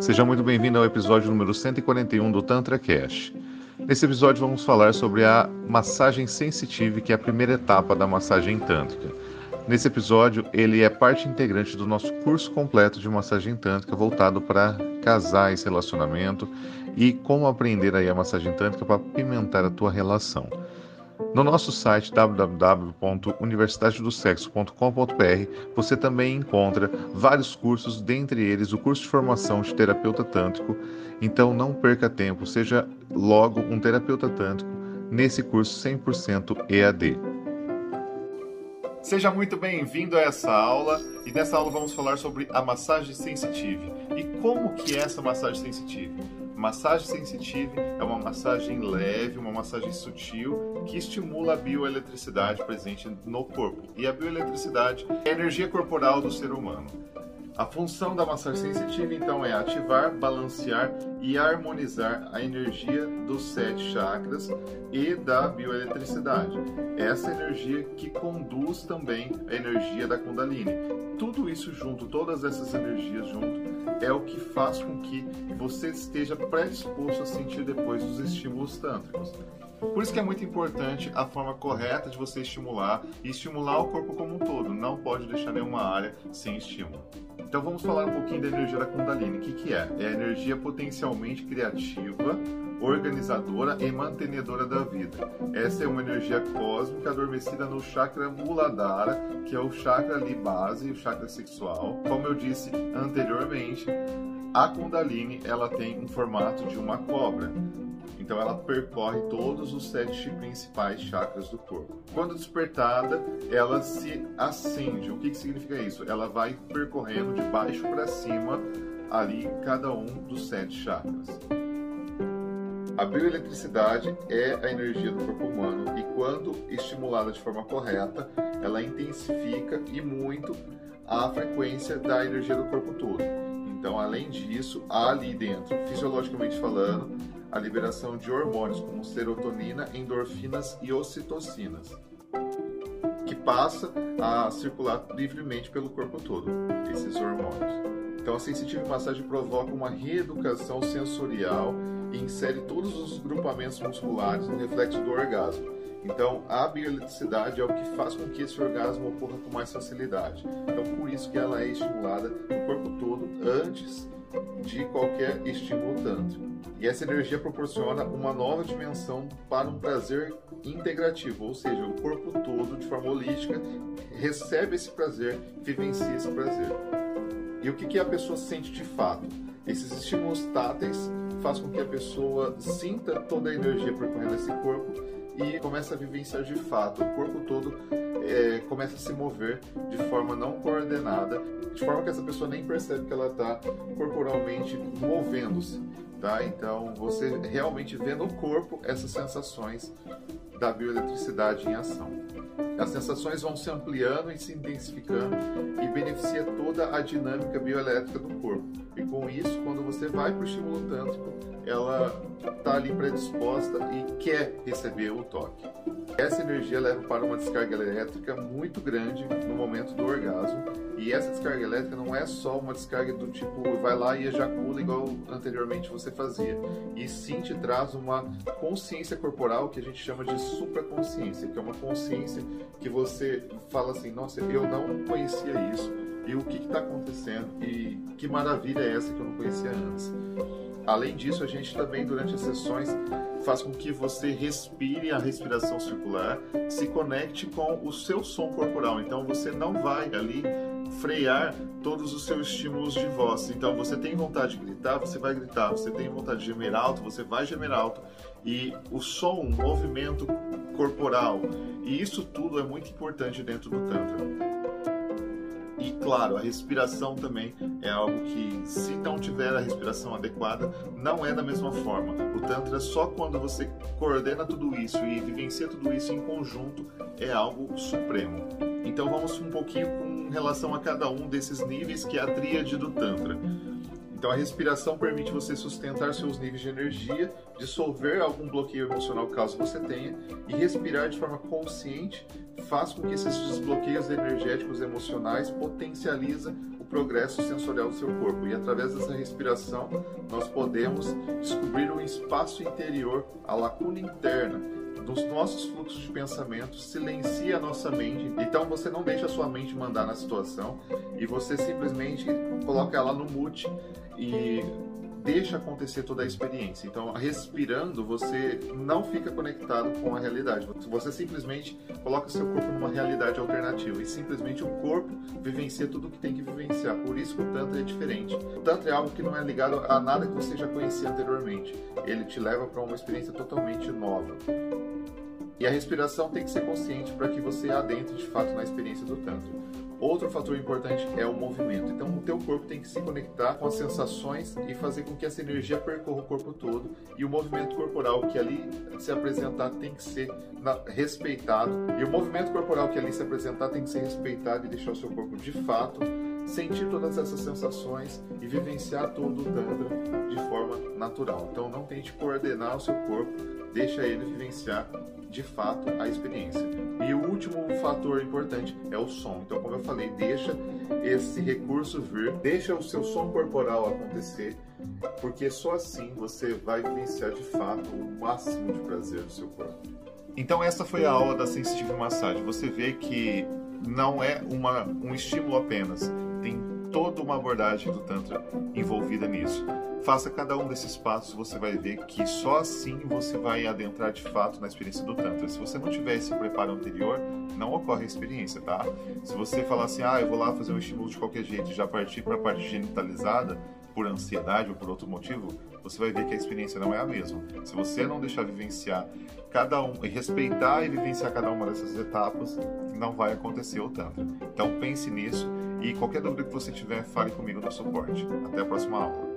Seja muito bem-vindo ao episódio número 141 do Tantra Cash. Nesse episódio vamos falar sobre a massagem sensitive, que é a primeira etapa da massagem tântrica. Nesse episódio, ele é parte integrante do nosso curso completo de massagem tântrica voltado para casais, relacionamento e como aprender aí a massagem tântrica para pimentar a tua relação. No nosso site www.universidadedosexo.com.br você também encontra vários cursos, dentre eles o curso de formação de terapeuta tântrico. Então não perca tempo, seja logo um terapeuta tântrico nesse curso 100% EAD. Seja muito bem-vindo a essa aula e nessa aula vamos falar sobre a massagem sensitive. E como que é essa massagem sensitive? Massagem sensitive é uma massagem leve, uma massagem sutil que estimula a bioeletricidade presente no corpo. E a bioeletricidade é a energia corporal do ser humano. A função da massagem sensitiva, então, é ativar, balancear e harmonizar a energia dos sete chakras e da bioeletricidade. Essa energia que conduz também a energia da Kundalini. Tudo isso junto, todas essas energias junto, é o que faz com que você esteja predisposto a sentir depois os estímulos tântricos. Por isso que é muito importante a forma correta de você estimular e estimular o corpo como um todo. Não pode deixar nenhuma área sem estímulo. Então vamos falar um pouquinho da energia da Kundalini. O que, que é? É a energia potencialmente criativa, organizadora e mantenedora da vida. Essa é uma energia cósmica adormecida no chakra Muladhara, que é o chakra ali base, o chakra sexual. Como eu disse anteriormente, a Kundalini ela tem um formato de uma cobra. Então ela percorre todos os sete principais chakras do corpo. Quando despertada, ela se acende. O que, que significa isso? Ela vai percorrendo de baixo para cima ali cada um dos sete chakras. A bioeletricidade é a energia do corpo humano e quando estimulada de forma correta, ela intensifica e muito a frequência da energia do corpo todo. Então, além disso, há ali dentro, fisiologicamente falando, a liberação de hormônios como serotonina, endorfinas e ocitocinas, que passa a circular livremente pelo corpo todo, esses hormônios. Então a sensitive massagem provoca uma reeducação sensorial e insere todos os grupamentos musculares no reflexo do orgasmo. Então, a bioeletricidade é o que faz com que esse orgasmo ocorra com mais facilidade. Então, por isso que ela é estimulada no corpo todo antes de qualquer estímulo tântrico. E essa energia proporciona uma nova dimensão para um prazer integrativo, ou seja, o corpo todo, de forma holística, recebe esse prazer, vivencia esse prazer. E o que, que a pessoa sente de fato? Esses estímulos táteis faz com que a pessoa sinta toda a energia percorrendo esse corpo e começa a vivenciar de fato. O corpo todo é, começa a se mover de forma não coordenada, de forma que essa pessoa nem percebe que ela está corporalmente movendo-se. Tá? Então você realmente vê no corpo essas sensações da bioeletricidade em ação. As sensações vão se ampliando e se intensificando e beneficia toda a dinâmica bioelétrica do corpo. Com isso, quando você vai para o estímulo tântrico, ela está ali predisposta e quer receber o toque. Essa energia leva para uma descarga elétrica muito grande no momento do orgasmo. E essa descarga elétrica não é só uma descarga do tipo vai lá e ejacula igual anteriormente você fazia. E sim te traz uma consciência corporal que a gente chama de supraconsciência, que é uma consciência que você fala assim, nossa, eu não conhecia isso. E o que está acontecendo? E que maravilha é essa que eu não conhecia antes? Além disso, a gente também, durante as sessões, faz com que você respire a respiração circular, se conecte com o seu som corporal. Então, você não vai ali frear todos os seus estímulos de voz. Então, você tem vontade de gritar, você vai gritar. Você tem vontade de gemer alto, você vai gemer alto. E o som, o movimento corporal, e isso tudo é muito importante dentro do Tantra. E claro, a respiração também é algo que, se não tiver a respiração adequada, não é da mesma forma. O Tantra, só quando você coordena tudo isso e vivencia tudo isso em conjunto, é algo supremo. Então vamos um pouquinho com relação a cada um desses níveis que é a tríade do Tantra. Então a respiração permite você sustentar seus níveis de energia, dissolver algum bloqueio emocional caso você tenha e respirar de forma consciente faz com que esses desbloqueios energéticos emocionais potencializa o progresso sensorial do seu corpo. E através dessa respiração nós podemos descobrir um espaço interior, a lacuna interna dos nossos fluxos de pensamento, silencia a nossa mente. Então você não deixa a sua mente mandar na situação e você simplesmente coloca ela no mute e deixa acontecer toda a experiência. Então, respirando, você não fica conectado com a realidade. Você simplesmente coloca seu corpo numa realidade alternativa e simplesmente o corpo vivencia tudo o que tem que vivenciar. Por isso que o Tantra é diferente. O Tantra é algo que não é ligado a nada que você já conhecia anteriormente. Ele te leva para uma experiência totalmente nova. E a respiração tem que ser consciente para que você adentre de fato na experiência do Tantra. Outro fator importante é o movimento. Então, o teu corpo tem que se conectar com as sensações e fazer com que essa energia percorra o corpo todo. E o movimento corporal que ali se apresentar tem que ser respeitado. E o movimento corporal que ali se apresentar tem que ser respeitado e deixar o seu corpo de fato sentir todas essas sensações e vivenciar todo o Tantra de forma natural. Então, não tente coordenar o seu corpo, deixa ele vivenciar de fato a experiência. E o último fator importante é o som. Então, como eu falei, deixa esse recurso vir, deixa o seu som corporal acontecer, porque só assim você vai vivenciar de fato o máximo de prazer do seu corpo. Então, essa foi a aula da Sensitive Massagem. Você vê que não é uma, um estímulo apenas, tem toda uma abordagem do Tantra envolvida nisso. Faça cada um desses passos, você vai ver que só assim você vai adentrar de fato na experiência do Tantra. Se você não tiver esse preparo anterior, não ocorre a experiência, tá? Se você falar assim, ah, eu vou lá fazer um estímulo de qualquer jeito já partir para a parte genitalizada, por ansiedade ou por outro motivo, você vai ver que a experiência não é a mesma. Se você não deixar vivenciar cada um respeitar e vivenciar cada uma dessas etapas, não vai acontecer o Tantra. Então pense nisso e qualquer dúvida que você tiver, fale comigo no suporte. Até a próxima aula.